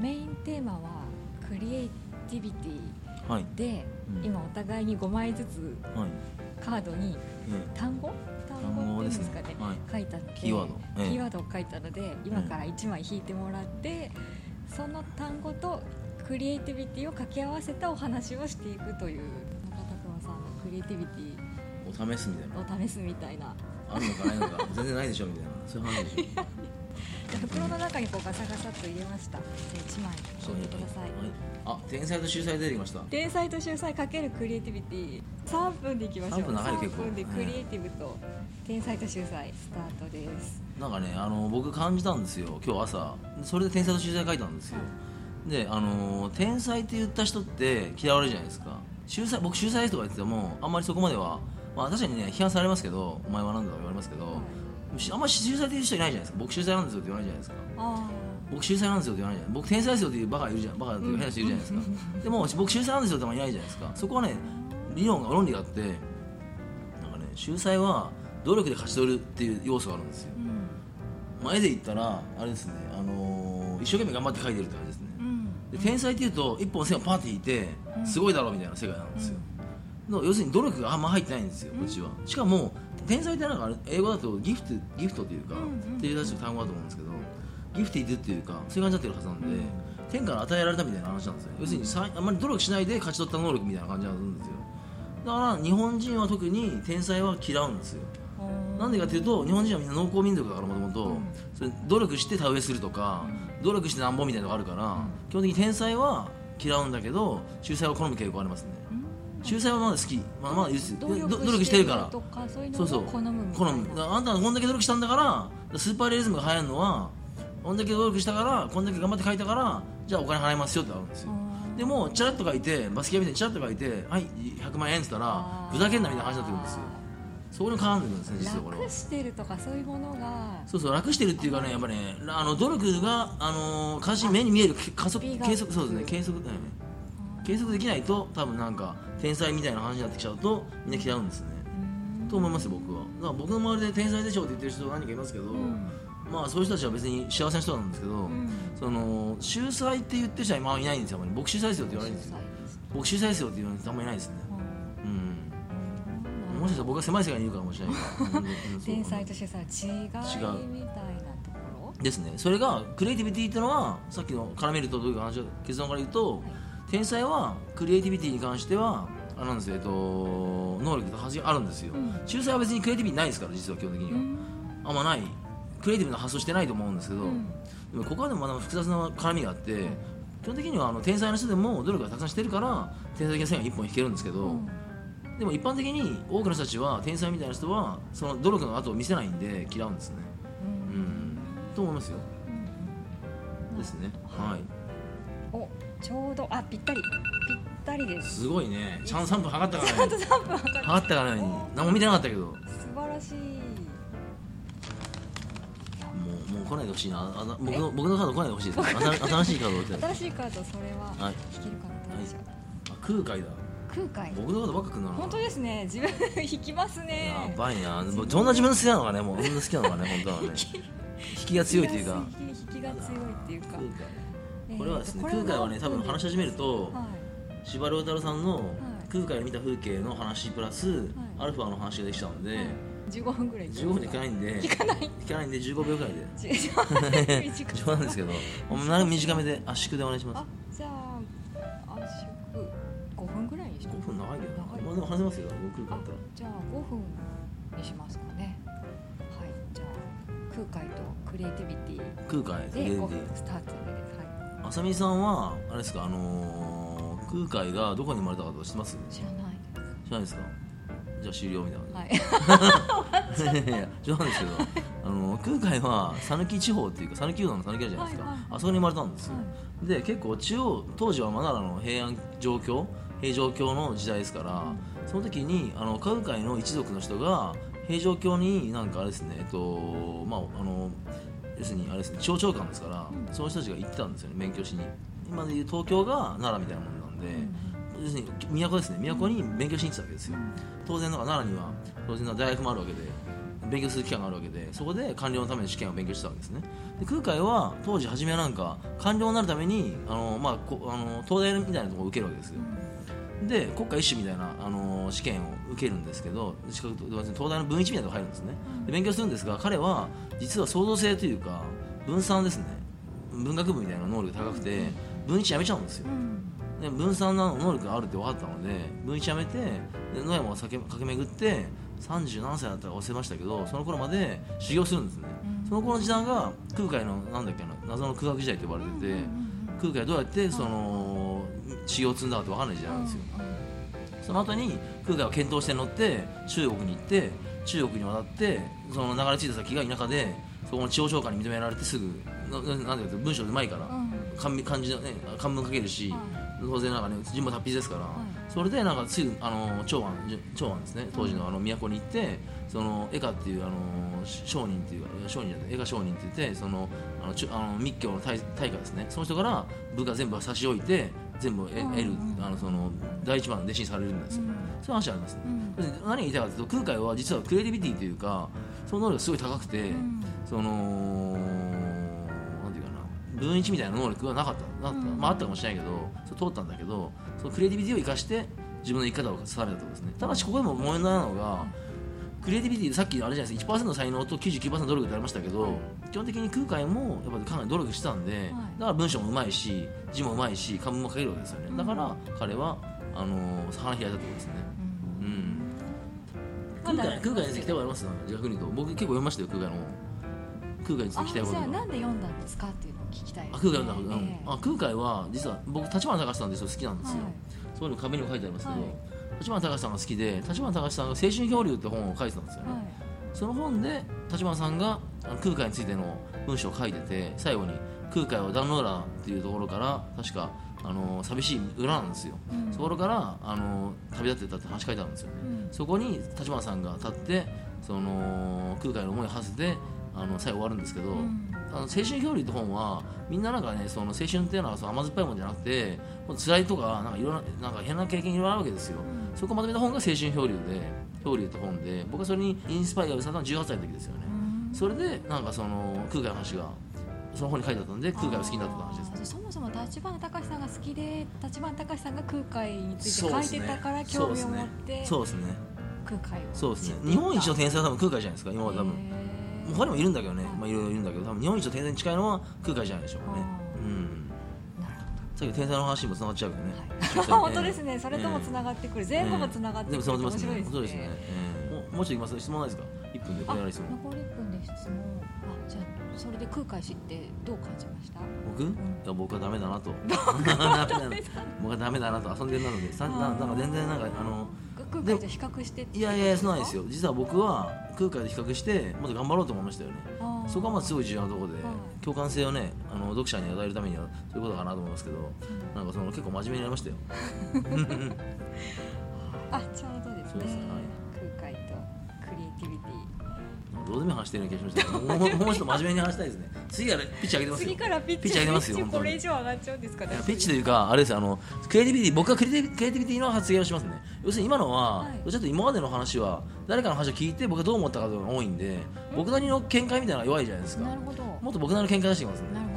メインテーマはクリエイティビティはい。で、うん。今お互いに5枚ずつはい。カードにえ単語？単単語っていうん語ですかね。はい。書いてあって。キーワード。ええ。キーワードを書いたので今から1枚引いてもらって、その単語とクリエイティビティを掛け合わせたお話をしていくという中田熊さんのクリエイティビティお試すみたいな。を試すみたいな。あるのかないのか。全然ないでしょみたいな。そういう話でしょ袋の中にこうガサガサっと入れました。じゃあ1枚引いてください、はい。あ天才と秀才出てきました。天才と秀才かけるクリエイティビティ。3分でいきましょう。3分長い結構。3分でクリエイティブと天才と秀才スタートです。なんかねあの僕感じたんですよ。今日朝。それで天才と秀才書いたんですよ。であの天才って言った人って嫌われるじゃないですか。秀才僕秀才とか言っててもあんまりそこまではまあ確かにね批判されますけどお前は何だと言われますけど、あんまり秀才っていう人いないじゃないですか。僕秀才なんですよって言わないじゃないですか。あ僕秀才なんですよって言わないじゃない。僕天才ですよっていうバカいるじゃんバカっていう変な人いるじゃないですか、でも僕秀才なんですよってあんまりいないじゃないですか。そこはね理論が論理があってなんかね秀才は努力で勝ち取るっていう要素があるんですよ。あうん。前で言ったらあれですね、あのー一生懸命頑張って書いてるって感じですね。うん。で天才っていうと一本線をパーって引いてうん。すごいだろうみたいな世界なんですよ、要するに努力があんま入ってないんですよこっちは。しかも天才ってなんか英語だとギフトギフトというか、うんうんっていう単語だと思うんですけどギフティッドっていうかそういう感じになってるはずなんで、うん。天から与えられたみたいな話なんですよ。要するにさあんまり努力しないで勝ち取った能力みたいな感じなんですよ。だから日本人は特に天才は嫌うんですよ。なんでかっていうと日本人はみんな農耕民族だからもともと努力して田植えするとか、努力してなんぼみたいなのがあるから、基本的に天才は嫌うんだけど秀才は好む傾向ありますね秀才はまだ好き。まだまだいいですよ。努力してるから。そうそう好む好な。むあんたはこんだけ努力したんだからスーパーレアリズムが流行るのはこんだけ努力したからこんだけ頑張って書いたからじゃあお金払いますよってあるんですよ。うんでもチラッと書いてバスケみたいにチラッと書いてはい100万円って言ったらふざけんなみたいな話になってくるんですよ。そこに絡んでるんですね実はこれは。楽してるとかそういうものが。そうそう楽してるっていうかねやっぱねあの努力があの監視目に見えるけ加速計測そうですね計測、うん。計測できないと多分なんか天才みたいな話になってきちゃうとみんな嫌うんですね。と思いますよ僕は。だから僕の周りで天才でしょって言ってる人何人かいますけど、ん。まあそういう人たちは別に幸せな人なんですけど、ん。その秀才って言ってる人は今はいないんですよあんまり。僕秀才ですよって言わないんですよ。僕秀才です。よって言わない人あんまりいないですね。うん。もしかしたら僕は狭い世界にいるからもしれない。天才としてさ違いみたいなところ？ですね。それがクリエイティビティっていうのはさっきの絡めるとどういう話結論から言うと、天才はクリエイティビティに関してはあれなんですよ、えっと、能力があるんですよ、うん。秀才は別にクリエイティビティないですから実は基本的には、あんまない。クリエイティブな発想してないと思うんですけど、ん。でもここはでもまだ複雑な絡みがあって、基本的にはあの天才の人でも努力がたくさんしてるから天才的な線が一本引けるんですけど、でも一般的に多くの人たちは天才みたいな人はその努力の後を見せないんで嫌うんですね。うん。と思いますよ。ですね。はいおちょうどあぴったりぴったりです。すごいね。ちゃんと3分測ったからね。3分測る測ったからね。何も見てなかったけど。も素晴らしい。うもう来ないでほしいな。あな僕の僕のカード来ないでほしいです。新新しいカード新しいカードそれははい。引けるかなどうでしょうあ空海だ。空海。僕のカードばっか来るな。本当ですね。自分引きますね。やばいなもうどんな自分の好きなのかねもうそんな好きなのかね本当はね。引きが強いっていうか。引きが強いっていうかこれはですねこ空海はね多分話し始めるとはい。司馬遼太郎さんのい。空海で見た風景の話プラスアルファの話ができちゃうんで15分ぐらい15分で聞かないんで聞かない？聞かないんで15秒ぐらいで。冗談ですけどおなる短めで圧縮でお願いします。あじゃあ圧縮5分ぐらいにし5ます分長いけどまあでも話せますよ僕だったら。じゃあ5分にしますかね。はい。じゃあ空海とクリエイティビティ空海で5ゲンディ分スタートで。はあさみさんはあれですかあのー、空海がどこに生まれたかとか知ってます？い知らない。知らないですか？じゃあ終了みたいな、はい。いや冗談ですけどあの空海は讃岐地方っていうか讃岐うどんの讃岐あるじゃないですか、はいはい。あそこに生まれたんですよ、はで結構中央当時はまだあの平安状況平城京の時代ですから、その時にあの空海の一族の人が平城京になんかあれですねえっとまああの要するにあれですね省庁官ですから、その人たちが行ってたんですよね勉強しに。今でいう東京が奈良みたいなもんなんで、要するに都ですね都に勉強しに行ってたわけですよ。当然なんか奈良には当然な大学もあるわけで勉強する期間があるわけでそこで官僚のための試験を勉強してたわけですね。で空海は当時初めはなんか官僚になるためにあの、まあ、こあの東大みたいなところを受けるわけですよ、で国家一種みたいな、あの試験を受けるんですけど資格東大の文一みたいなとこ入るんですね。で勉強するんですが彼は実は創造性というか分散ですね。文学部みたいな能力が高くて文一やめちゃうんですよ、で分散の能力があるって分かったので文一やめてで野山を駆け巡って30何歳だったか忘れましたけどその頃まで修行するんですね、その頃の時代が空海のなんだっけな謎の空白時代と呼ばれてて、空海どうやってその修行を積んだかって分かんない時代なんですよ、その後に空海は検討して乗って中国に行って中国に渡ってその流れ着いた先が田舎でそこの地方長官に認められてすぐななんていうか文章うまいから、漢漢字のね漢文書けるし、当然なんかね順番達筆ですから、それでなんかすぐあの長安長安ですね当時のあの都に行ってその江歌っていうあの商人っていう商人じゃない江歌商人って言ってそのあのちあの密教の大大家ですね。その人から部下全部差し置いて全部得る、あのその第一番弟子にされるんですよ、そういう話ありますね、何が言いたいかというと空海は実はクリエイティビティというかその能力がすごい高くて、そのなんていうかな分一みたいな能力はなかった。まああったかもしれないけどそ通ったんだけどそのクリエイティビティを生かして自分の生き方を定めたとですね。ただしここでも問題なのが、クリエイティビティさっきあれじゃないですか1%の才能と99%の努力ってありましたけど、基本的に空海もやっぱかなり努力してたんで、だから文章もうまいし字もうまいし漢文も書けるわけですよね。だから彼はあのー、花開いたってことですね。うん、空海空海について聞きたいあります？逆に言うと。僕結構読みましたよ空海の空海について聞きたいことなんで読んだんですかっていうのを聞きたい、ね、あ空海読んだ、えー、あ空海は実は僕立花隆さんで好きなんですよ、はい、そういうの壁にも書いてありますけど、はい立花隆さんが好きで立花隆さんが「青春漂流」って本を書いてたんですよね、はい、その本で立花さんが空海についての文章を書いてて最後に「空海は壇ノ浦」っていうところから確かあの寂しい裏なんですよ、うん、そこからあの旅立ってたって話書いてあるんですよね、うん、そこに立花さんが立ってその空海の思いを馳せてあの最後終わるんですけど、うん、あの青春漂流って本はみんななんかねその青春っていうのはその甘酸っぱいもんじゃなくて辛いとかなんかいろんななんか変な経験いろいろあるわけですよ、うん、そこをまとめた本が青春漂流で漂流って本で僕はそれにインスパイアされたのは18歳の時ですよね、うん、それでなんかその空海の話がその本に書いてあったんで空海が好きになった話ですそもそも立花隆さんが好きで立花隆さんが空海について書いてたから興味を持ってそうですね。空海を。そうですね。日本一の天才は多分空海じゃないですか今まで多分。他にもいるんだけどね、まあ、いろいろいるんだけど多分日本一の天才に近いのは空海じゃないでしょうね。うんさっき天才の話もつながっちゃうけどね、はい、本当ですね。それともつながってくる、前後もつながってくる、面白いですね。そうですね、えー、ももうちょいきます？質問ないですか？一分で残り1分で質問。あじゃあそれで空海知ってどう感じました？僕、うん、いや僕はダメだなと。僕はダメだなと。遊んでるなので。さななんか全然なんかあの空海と比較していやいやそうなんですよ。実は僕は空海と比較してもっと頑張ろうと思いましたよね。そこはまあすごい重要なところで、共感性をねあの読者に与えるためにはそういうことかなと思いますけど、うん、なんかその結構真面目になりましたよ。あちょうどですね、はい、空海とクリエイティビティ。どうでも話してるような気がしました。もうもうちょっと真面目に話したいですね。次からピッチ上げてますよ。次からピッチ上げてますよこれ以上上がっちゃうんですかねピッチというかあれですあのクリエイティビティ僕はクリエイティビティの発言をしますね。要するに今のは、はい、ちょっと今までの話は誰かの話を聞いて僕がどう思ったかというのが多いんで僕なりの見解みたいなのが弱いじゃないですか。なるほど。もっと僕なりの見解出してきますね。なるほど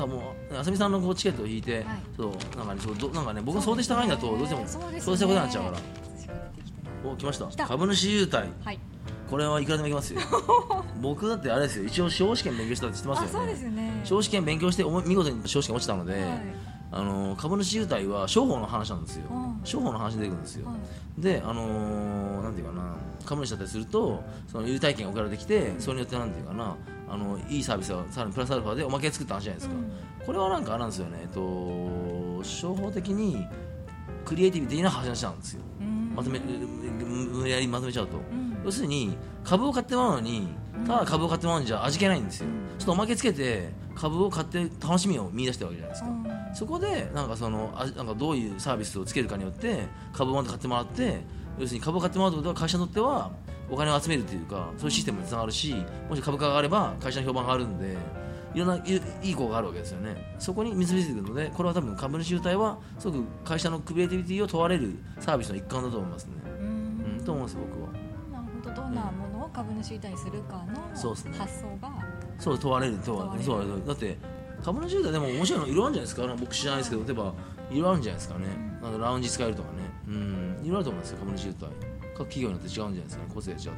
だもうあさみさんのこうチケットを引いて、はい、そうなんかねそうどなんかね僕が想定した範囲だとどうしてもそうしたことになっちゃうから。お来ました。株主優待、はい。これはいくらでもいきますよ。僕だってあれですよ。一応司法試験勉強したって知ってますよね。そうですね。司法試験勉強して見事に司法試験落ちたので、はい、あの株主優待は商法の話なんですよ、商法の話出てくるんですよ、はい、であのー、なんていうかな。株主だったりするとその優待券が送られてきてそれによってなんていうかな。あのいいサービスがさらにプラスアルファでおまけ作った話じゃないですか、うん、これはなんかあれなんですよね。えっと商法的にクリエイティブ的な話なんですよ、まとめ無理やりまとめちゃうと、うん。要するに株を買ってもらうのにただ株を買ってもらうんじゃ味気ないんですよ、ちょっとおまけつけて株を買って楽しみを見出してるわけじゃないですか、うん、そこでなんかそのあなんかどういうサービスをつけるかによって株をまた買ってもらって要するに株を買ってもらうということは会社にとってはお金を集めるというかそういうシステムにつながるしもし株価が上がれば会社の評判が上がるんでいろんないい効果があるわけですよね。そこに結びついてくるのでこれは多分株主優待はすごく会社のクリエイティビティを問われるサービスの一環だと思いますね。うん、と思います僕は。ど。んなものを株主優待にするかの発想がそう問われる問われる。問われる。そうだって株主優待でも面白いのいろいろあるんじゃないですか？僕知らないですけど例えばいろいろあるんじゃないですかね、なん。かラウンジ使えるとかね。うん。いろいろあると思うんですよ株主優待。各企業によって違うんじゃないですかね。個性が違って。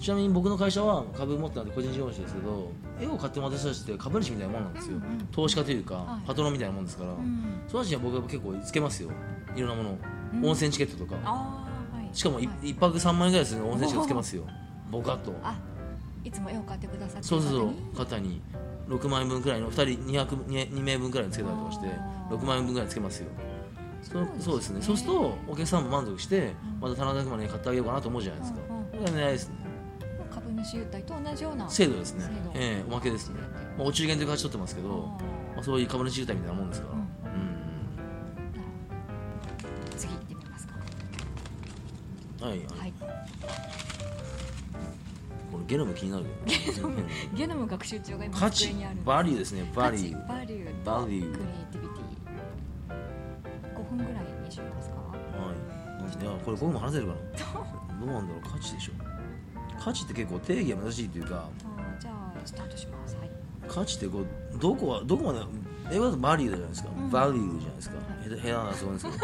ちなみに僕の会社は株持ってたんで個人事業主ですけど絵を買ってもらったちって株主みたいなもんなんですよ、うんうん投資家というか、はいパトロンみたいなもんですから、うん。その人には僕は結構つけますよ。いろんなもの、うん。温泉チケットとか。はい。しかも一はい。一泊3万円ぐらいする温泉チケットつけますよボカッと。あいつも絵を買ってくださってそうそう肩に。6万円分くらいの2人200 2名分くらいつけたりとかしてあー。6万円分くらいつけますよ。そそうですね。そうですね。そうするとお客さんも満足してまた棚田熊に買ってあげようかなと思うじゃないですか。うんうんこれが狙いですね。株主優待と同じような制度ですね。ええおまけですね、まあ、お中元という形取ってますけど、まあ、そういう株主優待みたいなもんですから、うん。うん次行ってみますか。はい、はい、はいこれゲノム気になるけどねゲノム学習帳が今価値机にある。バリューですね。バリュー。バリュー。とバリュー。クリエイティビティ。5分ぐらいにしますか？はい。いやこれ僕も話せるかな。どうなんだろう。価値でしょ。価値って結構定義が難しいというか。じゃあスタートします。はい。価値ってこうどこはどこまで英語だとバリューじゃないですか、うん。バリューじゃないですか。はい。下手な発音ですけど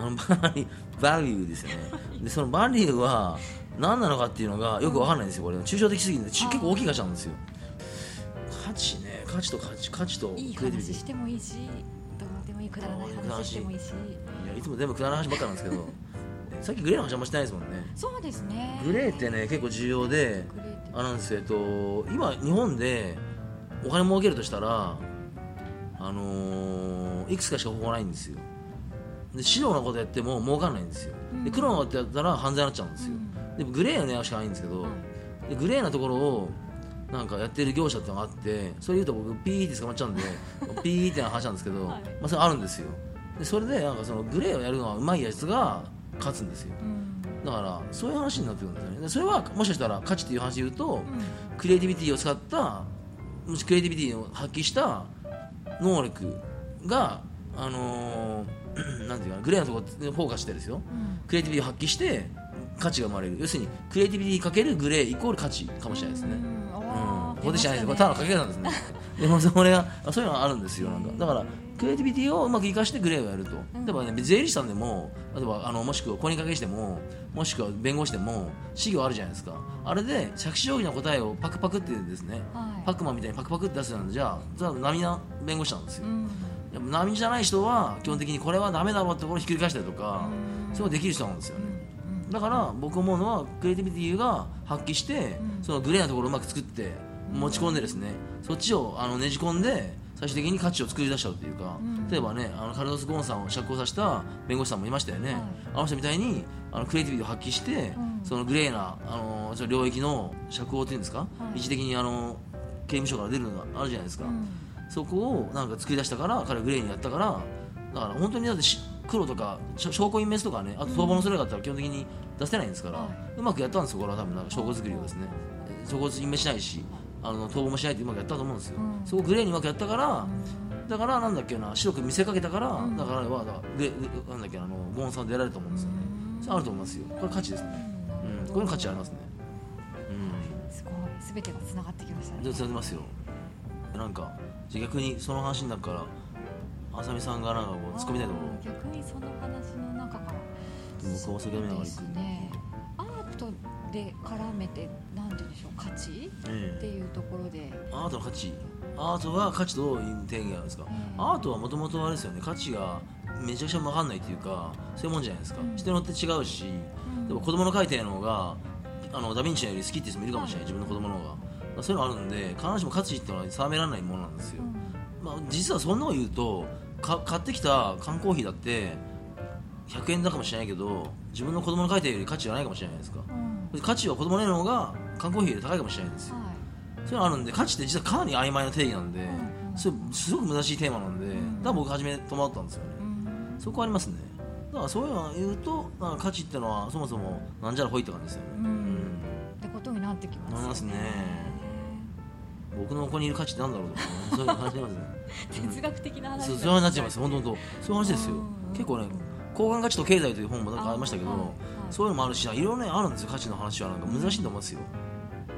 あのバリバリューですよね。でそのバリューは何なのかっていうのがよくわかんないんですよこれ。抽象的すぎて結構大きい価値なんですよ。価値ね。価値と価値価値とクいい話してもいいしどうでもいいくだらない話してもいいし。いやいつも全部くだらない話ばっかなんですけどさっきグレーの話あんましてないですもんね。そうですね。グレーってね結構重要であなんですよえっと今日本でお金儲けるとしたらあのーいくつかしか方法ないんですよで白なことやっても儲かんないんですよ。で黒なことやったら犯罪になっちゃうんですよ、でもグレーの狙いしかないんですけど、でグレーなところをなんかやってる業者ってのがあってそれ言うと僕ピーって捕まっちゃうんで ピーってな話なんですけど、はい。まあ、それあるんですよ。でそれでなんかそのグレーをやるのがうまいやつが勝つんですよ。うん。だからそういう話になってくるんですよね。でそれはもしかしたら価値っていう話で言うと、うん。クリエイティビティを使ったもしクリエイティビティを発揮した能力があのーなんていうかなグレーなところにフォーカスしてですよ。うん。クリエイティビティを発揮して価値が生まれる。要するにクリエイティビティかけるグレーイコール価値かもしれないですね、うん。ここでじゃないですこれただのかけ算ですね。でもそれがあそういうのがあるんですよ。なんかだからクリエイティビティをうまく生かしてグレーをやると、うん。例えばね税理士さんでも例えばあのもしくは公認会計士でももしくは弁護士でも資料あるじゃないですか。あれで着手定規の答えをパクパクってですね、はい。パックマンみたいにパクパクって出すなんでじゃあ並な弁護士なんですよ、うんやっぱ並じゃない人は基本的にこれはダメだろうってところをひっくり返したりとか、うん。そういうのできる人なんですよね、うん。だから僕思うのはクリエイティビティが発揮して、うん。そのグレーなところをうまく作って持ち込んでですねそっちをあのねじ込んで最終的に価値を作り出しちゃうというか、うん。例えばねあのカルロス・ゴーンさんを釈放させた弁護士さんもいましたよね、はい。あの人みたいにあのクリエイティビティを発揮して、うん。そのグレーなあの領域の釈放っていうんですか、はい。一時的にあの刑務所から出るのがあるじゃないですか、うんそこをなんか作り出したから彼はグレーにやったからだから本当にだってし黒とか証拠隠滅とかねあと逃亡のそれがあったら基本的に出せないんですから、はうまくやったんですよこれは多分。なんか証拠作りをですね。えー証拠隠滅しないしあの逃亡もしないってうまくやったと思うんですよ、うん。そこグレーにうまくやったから、うん。だからなんだっけな白く見せかけたから、うん。だからはだからグレなんだっけなあのゴーンさんでやられると思うんですよね、あると思いますよ。これ価値ですね、うん、こういうの価値ありますね。うん。すごい。すべてがつながってきましたね。でつなげますよなんかじゃあ逆にその話になるからあさみさんがなんかこう突っ込みたいところ。逆にその話の中から。僕はお酒飲みながら行くね。アートで絡めてなんて言うんでしょう価値？ええ。っていうところで。アートの価値？アートが価値と定義があるんですか、うん。アートはもともとあれですよね。価値がめちゃくちゃ分かんないっていうかそういうもんじゃないですか、うん。人によって違うし、うん。でも子供の描いたのがあのダ・ヴィンチより好きって人もいるかもしれない、自分の子供の方が、まあ、そういうのあるんで必ずしも価値っていうのは定められないものなんですよ、まあ、実はそんなの言うとか買ってきた缶コーヒーだって100円だかもしれないけど自分の子供の描いたより価値がないかもしれないですか。うん。うん価値は子供の絵の方が缶コーヒーより高いかもしれないんですよ。はい。そういうのあるんで価値って実はかなり曖昧な定義なんで、んそれすごく難しいテーマなんで、んだから僕初め戸惑ったんですよね、うん。そこありますね。だからそういうのを言うと価値ってのはそもそもなんじゃらほいって感じですよね、うん。ってことになってきますよなりますね僕のここにいる価値ってなんだろうとか、ね、そういうの感じますね。哲学的な話そうそういう話になっちゃい。ます本当本当。そういう話ですよ。うん。結構ね交換価値と経済という本もなんかありましたけど、はいはい。そういうのもあるしいろいろねあるんですよ価値の話はなんか。難しいと思いますよ。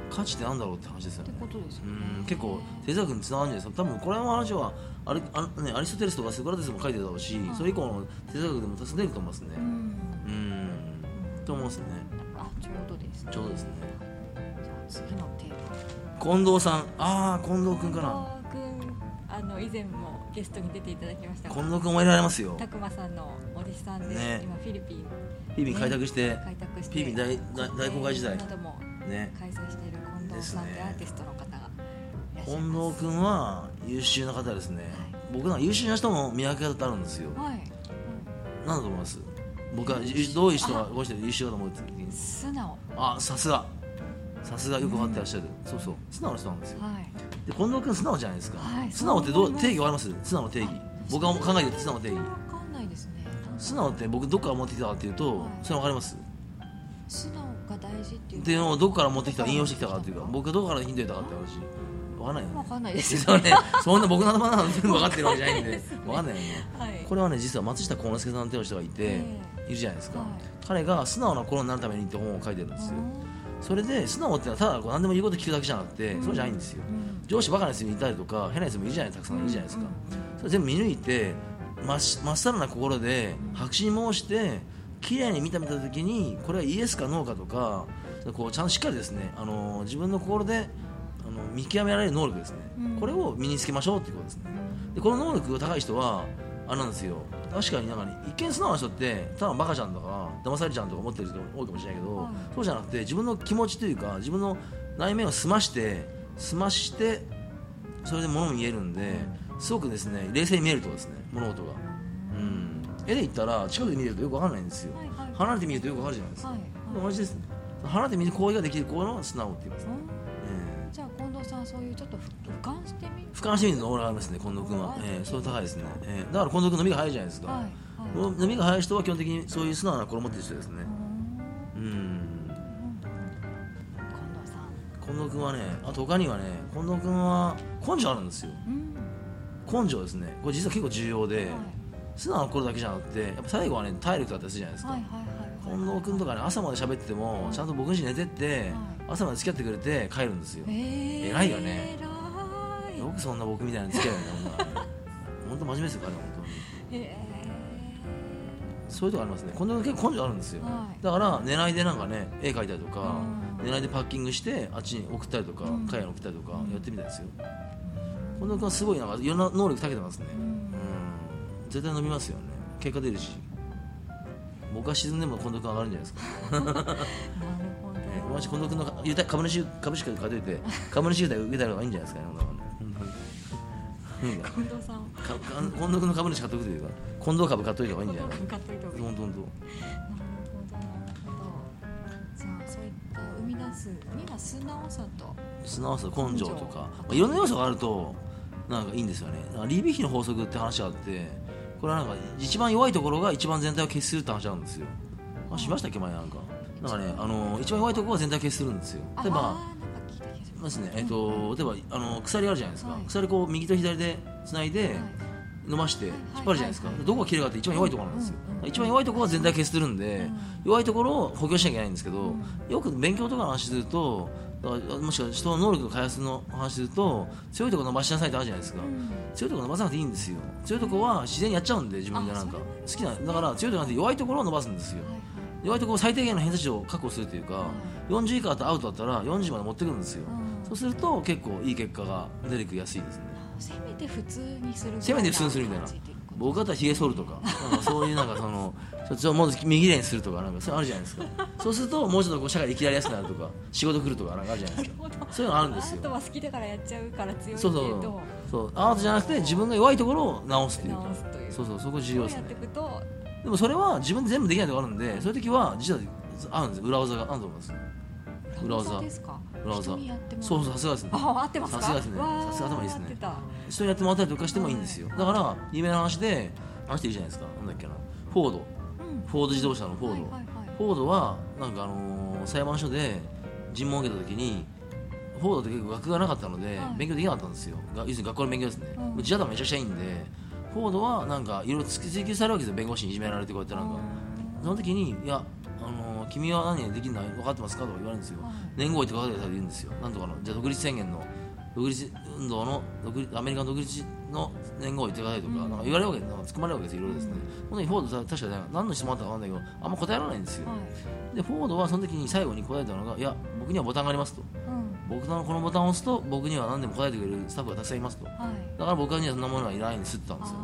価値ってなんだろうって話ですよね。ってことですよね。うん結構哲学につながるんじゃないですか。多分これの話はあれあ、ね、アリストテレスとかソクラテスも書いてただろうし、はい。それ以降の哲学でも尋ねると思いますね。うん。うん。と思いますね。あちょうどですね。ちょうどですね次のテーマ近藤さん。ああ近藤君かな。近藤君あの以前もゲストに出ていただきました。が近藤君もいられますよ。たくまさんのお弟子さんで、ね。今フィリピン。フィリピン開拓して、開拓して。フィリピン大大大航海時代。などもね。開催している近藤さんってアーティストの方が近藤君は優秀な方ですね、僕なんか優秀な人の見分け方あるんですよ、はい、なんだと思います？僕はゆどういう人がこうして優秀だと思う素直。あさすがさすがよく分かってらっしゃる、そうそう。素直な人なんですよ。はい。で近藤君素直じゃないですか、はい。素直ってどう定義わかります？素直の定義。僕が考えてる素直の定義。わかんないですね。素直って僕どこから持ってきたかっていうと、はい。それ分かります？素直が大事っていうっていうのをどこから持ってきたか。引用してきたかっていうか。僕がどこからヒント得たかって話。分かんないよね。わかんないです。そ,、ね、そんな僕の頭の中全部分かってるわけじゃないんで。分かんないよね。はい。これはね実は松下幸之助さんっていう人がいて、えいるじゃないですか、はい。彼が素直な心になるためにって本を書いてるんですよそれで素直ってのはただこう何でも言うこと聞くだけじゃなくて、そうじゃないんですよ。うん。上司バカなやつもいたりとか変なやつもいるじゃないたくさんいるじゃないですか、それ全部見抜いてまっしまっさらな心で白紙に申して綺麗に見た見た時にこれはイエスかノーかとかこうちゃんとしっかりですねあの自分の心であの見極められる能力ですね、うん。これを身につけましょうっていうことですね。でこの能力が高い人はあれなんですよ確かになんか、ね、一見素直な人ってただバカちゃんとか騙されちゃんとか思ってる人多いかもしれないけど、はいそうじゃなくて自分の気持ちというか自分の内面を澄まして澄ましてそれで物も見えるんですごくですね冷静に見えるとですね物事が、うん、絵で言ったら近くで見るとよくわかんないんですよ、はいはい。離れて見るとよくわかるじゃないですか、はい同じですね。離れて見る行為ができるこういうのが素直って言いますね、さんそういうちょっと俯瞰してみ俯瞰してみるのオーラがありますね近藤君は。あ、えー、それ高いですね、えーだから近藤君飲みが早いじゃないですか、はいはい。が早い人は基本的にそういう素直な心を持ってる人ですね。うん。うん近藤さん。近藤君はねあと他にはね近藤君は根性あるんですよ。うん。根性ですね。これ実は結構重要で、はい。素直な心だけじゃなくてやっぱ最後はね体力だったりするじゃないですか、はいはいはい近藤君とかね朝まで喋っててもちゃんと僕ん家に寝てって、朝まで付き合ってくれて帰るんですよ、えー。偉いよね。よくそんな僕みたいなの付き合うよね本当真面目ですよ彼は本当に。えそういうとこありますね。近藤君結構根性あるんですよ、はい。だから狙いでなんかね絵描いたりとか、うん。狙いでパッキングしてあっちに送ったりとか、うん。海外に送ったりとかうん。やってみたいですよ、近藤君はすごいなんかいろんな能力長けてますね。ーううん。ん絶対伸びますよね。結果出るし。僕は沈んでも近藤君上がるんじゃないですか もし近藤君の株主株式会買っといて 株主優待受けた方がいいんじゃないですかね、近藤さん。近藤君の株主買っとくというか近藤株買っといた方がいいんじゃない？向かっといた方がいい。本当本み出すには素直さと。当素直さ根性とか。まあいろんな要素があるとなんかいいんですよね。リービヒの法則って話があってこれはなんか一番弱いところが一番全体を消するって話なんですよ。あしましたっけ前なんかなんかねあの一番弱いところが全体を消するんですよ。例えばまます。すね、えっと、例えばあの鎖あるじゃないですか、はい。鎖こう右と左でつないで、はい。伸ばして引っ張るじゃないですか、どこが切れるかって一番弱いところなんですよ、一番弱いところは全体消するんで、うん。弱いところを補強しなきゃいけないんですけど、うん。よく勉強とかの話するともしくは人の能力の開発の話すると強いところ伸ばしなさいってあるじゃないですか、うん。強いところ伸ばさなくていいんですよ。強いところは自然にやっちゃうんで自分でなんか。あ好きなだから強いところなくて弱いところを伸ばすんですよ、はいはい弱いところ最低限の偏差値を確保するというか、40以下だとアウトだったら40まで持ってくるんですよ、うん。そうすると結構いい結果が出てきやすいですね。せめて普通にするせめて普通にするみたいな。僕だったらひげ剃るとかそういうなんかその そっちをもう右レーンにするとかなんかそれあるじゃないですか。そうするともうちょっとこう社会で生きられやすくなるとか仕事来るとかなんかあるじゃないですか。そういうのあるんですよ。アートは好きだからやっちゃうから強いそうそう。そうアートじゃなくて自分が弱いところを直すっていうか。そうそう。そこ重要ですそうやってねいくとでもそれは自分で全部できないところあるんでそういう時は実はあるんです裏技があると思います裏技。ですか？裏技。そうそうさすがですね。あ合ってますか？さすがですね。さすが頭いいですね。人にやってもらったりとかしてもいいんですよ。だから有名な話であの人いるじゃないですか。なんだっけな。フォード。うん。フォード自動車のフォード、はいはいはい。フォードはなんかあのー裁判所で尋問を受けた時にフォードって結構学がなかったので、はい。勉強できなかったんですよ。が要するに学校の勉強ですね、うん。うち頭めちゃくちゃいいんでフォードはなんかいろいろ追及されるわけですよ。弁護士にいじめられてこうやってなんか、その時にいや、あのー君は何できるの分かってますか?」とか言われるんですよ、年号って書かれたら言うんですよ。なんとかのじゃあ独立宣言の独立運動の独立アメリカの独立の年号を言ってくださいとか,、なんか言われるわけなんか突っ込まれるわけですよいろいろですね、うん、にフォード確か、ね、何の質問あったか分かんないけどあんま答えられないんですよ、はい、でフォードはその時に最後に答えたのが「いや僕にはボタンがあります」と。僕のこのボタンを押すと僕には何でも答えてくれるスタッフがたくさんいますと、はい、だから僕にはそんなものはいないんですって言ったんですよ。ね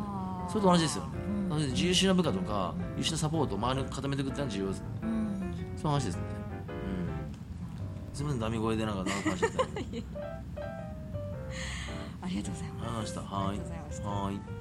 それと同じですよね、うん、優秀な部下とか優秀なサポートを周りに固めていくってのは重要です。ね、うん、そういう話ですね、うん、すみませんダミ声でなんか長く話してた ありがとうございました。はい。はい